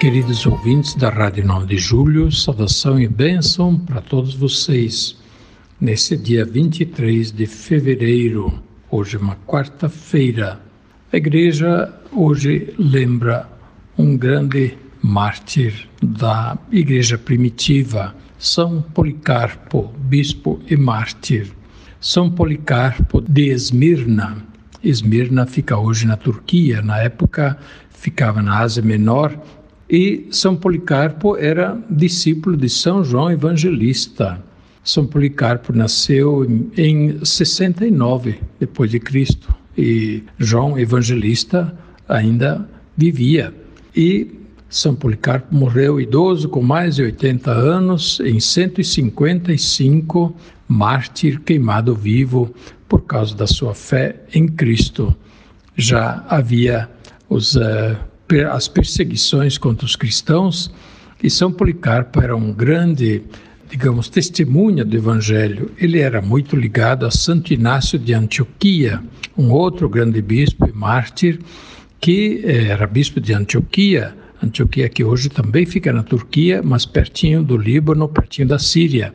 Queridos ouvintes da Rádio 9 de Julho, saudação e bênção para todos vocês. Nesse dia 23 de fevereiro, hoje é uma quarta-feira, a igreja hoje lembra um grande mártir da igreja primitiva, São Policarpo, bispo e mártir. São Policarpo de Esmirna. Esmirna fica hoje na Turquia, na época ficava na Ásia Menor e São Policarpo era discípulo de São João Evangelista. São Policarpo nasceu em 69 depois de Cristo e João Evangelista ainda vivia. E São Policarpo morreu idoso com mais de 80 anos em 155, mártir queimado vivo por causa da sua fé em Cristo. Já havia os uh, as perseguições contra os cristãos, e São Policarpo era um grande, digamos, testemunha do Evangelho. Ele era muito ligado a Santo Inácio de Antioquia, um outro grande bispo e mártir, que eh, era bispo de Antioquia, Antioquia que hoje também fica na Turquia, mas pertinho do Líbano, pertinho da Síria.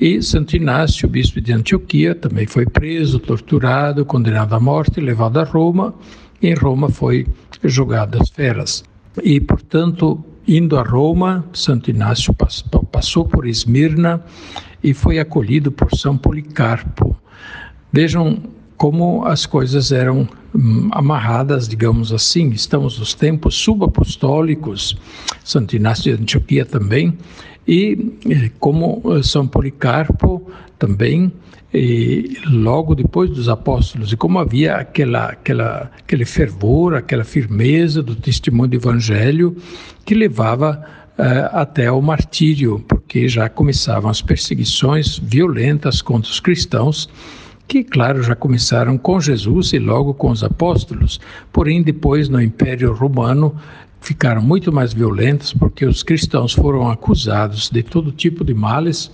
E Santo Inácio, bispo de Antioquia, também foi preso, torturado, condenado à morte, levado a Roma. Em Roma foi julgado às feras. E, portanto, indo a Roma, Santo Inácio passou por Esmirna e foi acolhido por São Policarpo. Vejam como as coisas eram hum, amarradas, digamos assim. Estamos nos tempos subapostólicos, Santo Inácio de Antioquia também, e eh, como eh, São Policarpo também logo depois dos apóstolos, e como havia aquela, aquela, aquele fervor, aquela firmeza do testemunho do evangelho que levava uh, até o martírio, porque já começavam as perseguições violentas contra os cristãos, que, claro, já começaram com Jesus e logo com os apóstolos, porém, depois no Império Romano ficaram muito mais violentas, porque os cristãos foram acusados de todo tipo de males,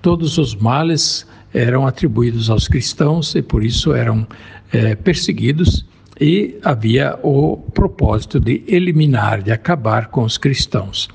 todos os males eram atribuídos aos cristãos e por isso eram é, perseguidos. E havia o propósito de eliminar, de acabar com os cristãos.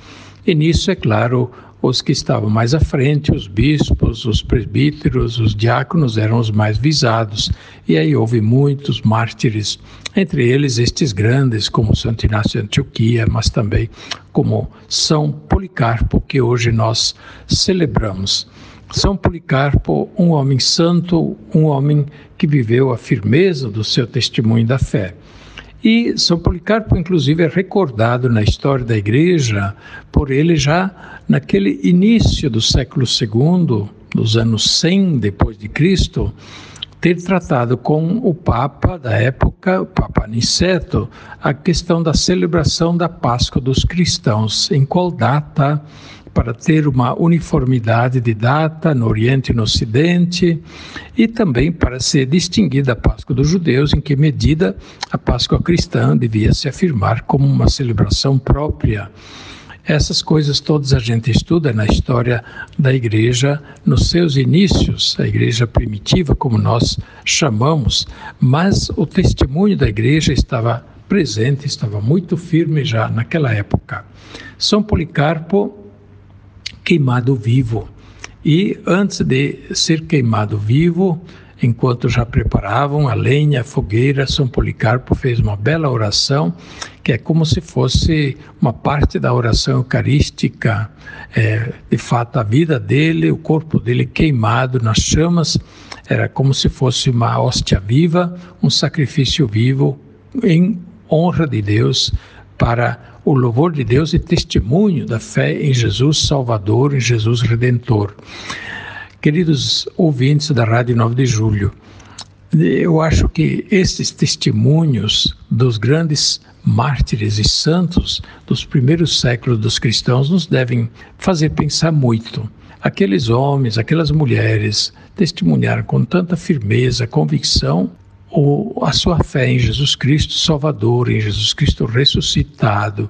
E nisso, é claro, os que estavam mais à frente, os bispos, os presbíteros, os diáconos eram os mais visados. E aí houve muitos mártires, entre eles estes grandes, como Santo Inácio de Antioquia, mas também como São Policarpo, que hoje nós celebramos. São Policarpo, um homem santo, um homem que viveu a firmeza do seu testemunho da fé. E São Policarpo, inclusive, é recordado na história da Igreja por ele já naquele início do século II, dos anos 100 depois de Cristo, ter tratado com o Papa da época, o Papa Aniceto, a questão da celebração da Páscoa dos cristãos, em qual data para ter uma uniformidade de data no Oriente e no Ocidente, e também para ser distinguida a Páscoa dos judeus, em que medida a Páscoa cristã devia se afirmar como uma celebração própria. Essas coisas todas a gente estuda na história da igreja nos seus inícios, a igreja primitiva, como nós chamamos, mas o testemunho da igreja estava presente, estava muito firme já naquela época. São Policarpo queimado vivo. E antes de ser queimado vivo, enquanto já preparavam a lenha, a fogueira, São Policarpo fez uma bela oração, que é como se fosse uma parte da oração eucarística, é, de fato a vida dele, o corpo dele queimado nas chamas, era como se fosse uma hóstia viva, um sacrifício vivo em honra de Deus para o louvor de Deus e testemunho da fé em Jesus Salvador, em Jesus Redentor. Queridos ouvintes da Rádio 9 de Julho, eu acho que esses testemunhos dos grandes mártires e santos dos primeiros séculos dos cristãos nos devem fazer pensar muito. Aqueles homens, aquelas mulheres testemunharam com tanta firmeza, convicção, a sua fé em Jesus Cristo Salvador, em Jesus Cristo ressuscitado.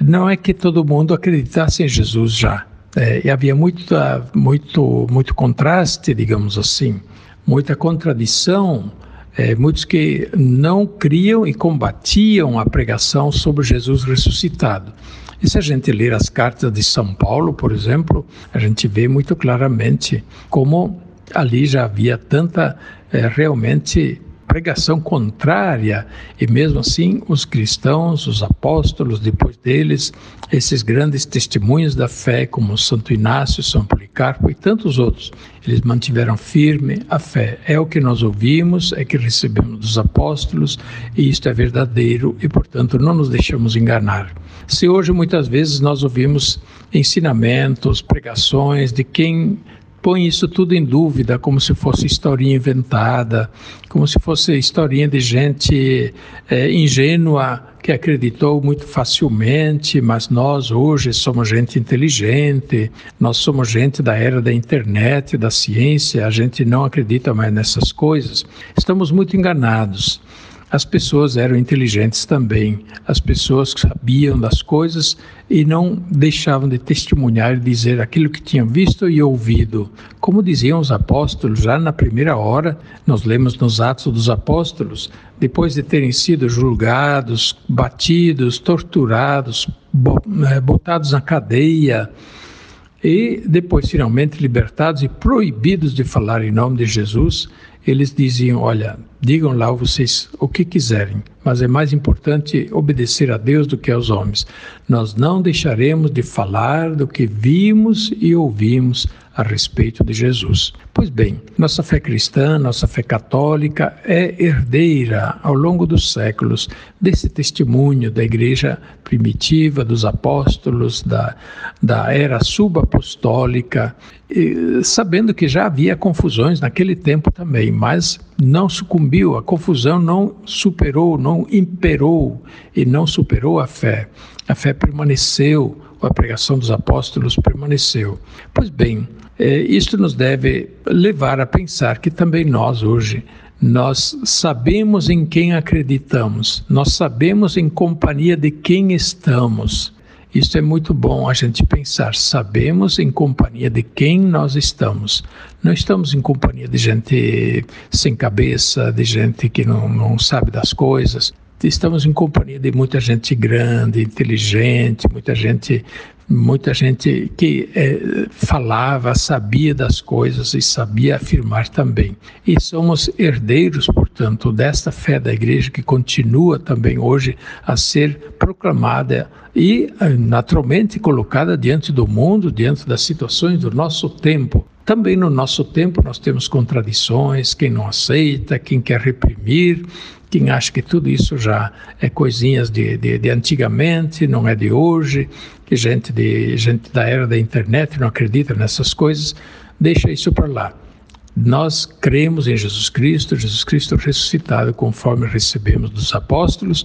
Não é que todo mundo acreditasse em Jesus já. É, e havia muito, muito, muito contraste, digamos assim muita contradição, é, muitos que não criam e combatiam a pregação sobre Jesus ressuscitado. E se a gente ler as cartas de São Paulo, por exemplo, a gente vê muito claramente como ali já havia tanta é, realmente pregação contrária, e mesmo assim os cristãos, os apóstolos, depois deles, esses grandes testemunhos da fé, como Santo Inácio, São Policarpo e tantos outros, eles mantiveram firme a fé. É o que nós ouvimos, é que recebemos dos apóstolos, e isto é verdadeiro, e portanto não nos deixamos enganar. Se hoje muitas vezes nós ouvimos ensinamentos, pregações de quem põe isso tudo em dúvida, como se fosse historinha inventada, como se fosse historinha de gente é, ingênua que acreditou muito facilmente, mas nós hoje somos gente inteligente, nós somos gente da era da internet, da ciência, a gente não acredita mais nessas coisas. Estamos muito enganados. As pessoas eram inteligentes também, as pessoas sabiam das coisas e não deixavam de testemunhar e dizer aquilo que tinham visto e ouvido. Como diziam os apóstolos, já na primeira hora, nós lemos nos Atos dos Apóstolos, depois de terem sido julgados, batidos, torturados, eh, botados na cadeia, e depois finalmente libertados e proibidos de falar em nome de Jesus, eles diziam: Olha, digam lá vocês o que quiserem, mas é mais importante obedecer a Deus do que aos homens. Nós não deixaremos de falar do que vimos e ouvimos a respeito de Jesus. Pois bem, nossa fé cristã, nossa fé católica é herdeira ao longo dos séculos desse testemunho da igreja primitiva, dos apóstolos, da, da era subapostólica, e, sabendo que já havia confusões naquele tempo também, mas não sucumbiu, a confusão não superou, não imperou e não superou a fé. A fé permaneceu, a pregação dos apóstolos permaneceu. Pois bem, é, isto nos deve levar a pensar que também nós hoje nós sabemos em quem acreditamos, nós sabemos em companhia de quem estamos. Isso é muito bom a gente pensar. Sabemos em companhia de quem nós estamos. Não estamos em companhia de gente sem cabeça, de gente que não, não sabe das coisas. Estamos em companhia de muita gente grande, inteligente, muita gente muita gente que é, falava, sabia das coisas e sabia afirmar também. E somos herdeiros, portanto, desta fé da igreja que continua também hoje a ser proclamada e eh, naturalmente colocada diante do mundo, diante das situações do nosso tempo. Também no nosso tempo nós temos contradições, quem não aceita, quem quer reprimir, quem acha que tudo isso já é coisinhas de, de, de, antigamente, não é de hoje, que gente, de, gente da era da internet não acredita nessas coisas, deixa isso para lá. Nós cremos em Jesus Cristo, Jesus Cristo ressuscitado, conforme recebemos dos apóstolos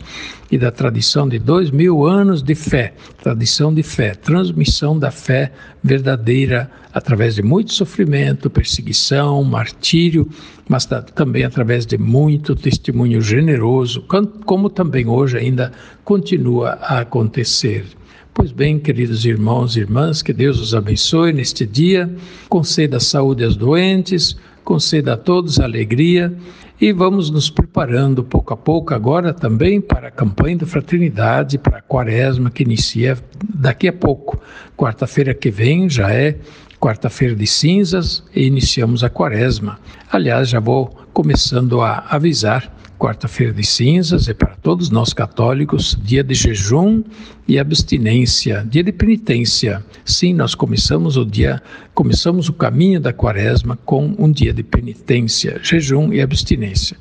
e da tradição de dois mil anos de fé, tradição de fé, transmissão da fé verdadeira através de muito sofrimento, perseguição, martírio, mas também através de muito testemunho generoso, como também hoje ainda continua a acontecer. Pois bem, queridos irmãos e irmãs, que Deus os abençoe neste dia, conceda saúde aos doentes, conceda a todos alegria e vamos nos preparando pouco a pouco agora também para a campanha da fraternidade, para a quaresma que inicia daqui a pouco. Quarta-feira que vem já é quarta-feira de cinzas e iniciamos a quaresma. Aliás, já vou começando a avisar quarta-feira de cinzas é para todos nós católicos dia de jejum e abstinência, dia de penitência. Sim, nós começamos o dia, começamos o caminho da quaresma com um dia de penitência, jejum e abstinência.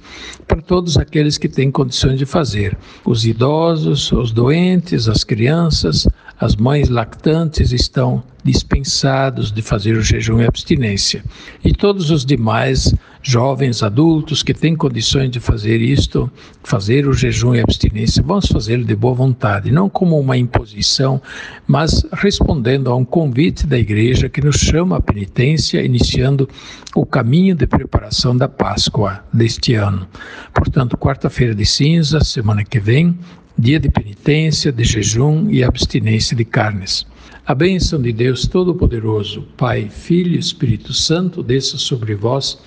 Para todos aqueles que têm condições de fazer, os idosos, os doentes, as crianças, as mães lactantes estão dispensados de fazer o jejum e abstinência. E todos os demais jovens, adultos que têm condições de fazer isto, fazer o jejum e abstinência, vamos fazê-lo de boa vontade, não como uma imposição, mas respondendo a um convite da igreja que nos chama à penitência, iniciando o caminho de preparação da Páscoa deste ano. Portanto, quarta-feira de cinza, semana que vem, dia de penitência, de jejum e abstinência de carnes. A bênção de Deus Todo-Poderoso, Pai, Filho e Espírito Santo, desça sobre vós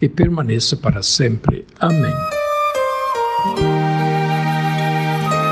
e permaneça para sempre. Amém.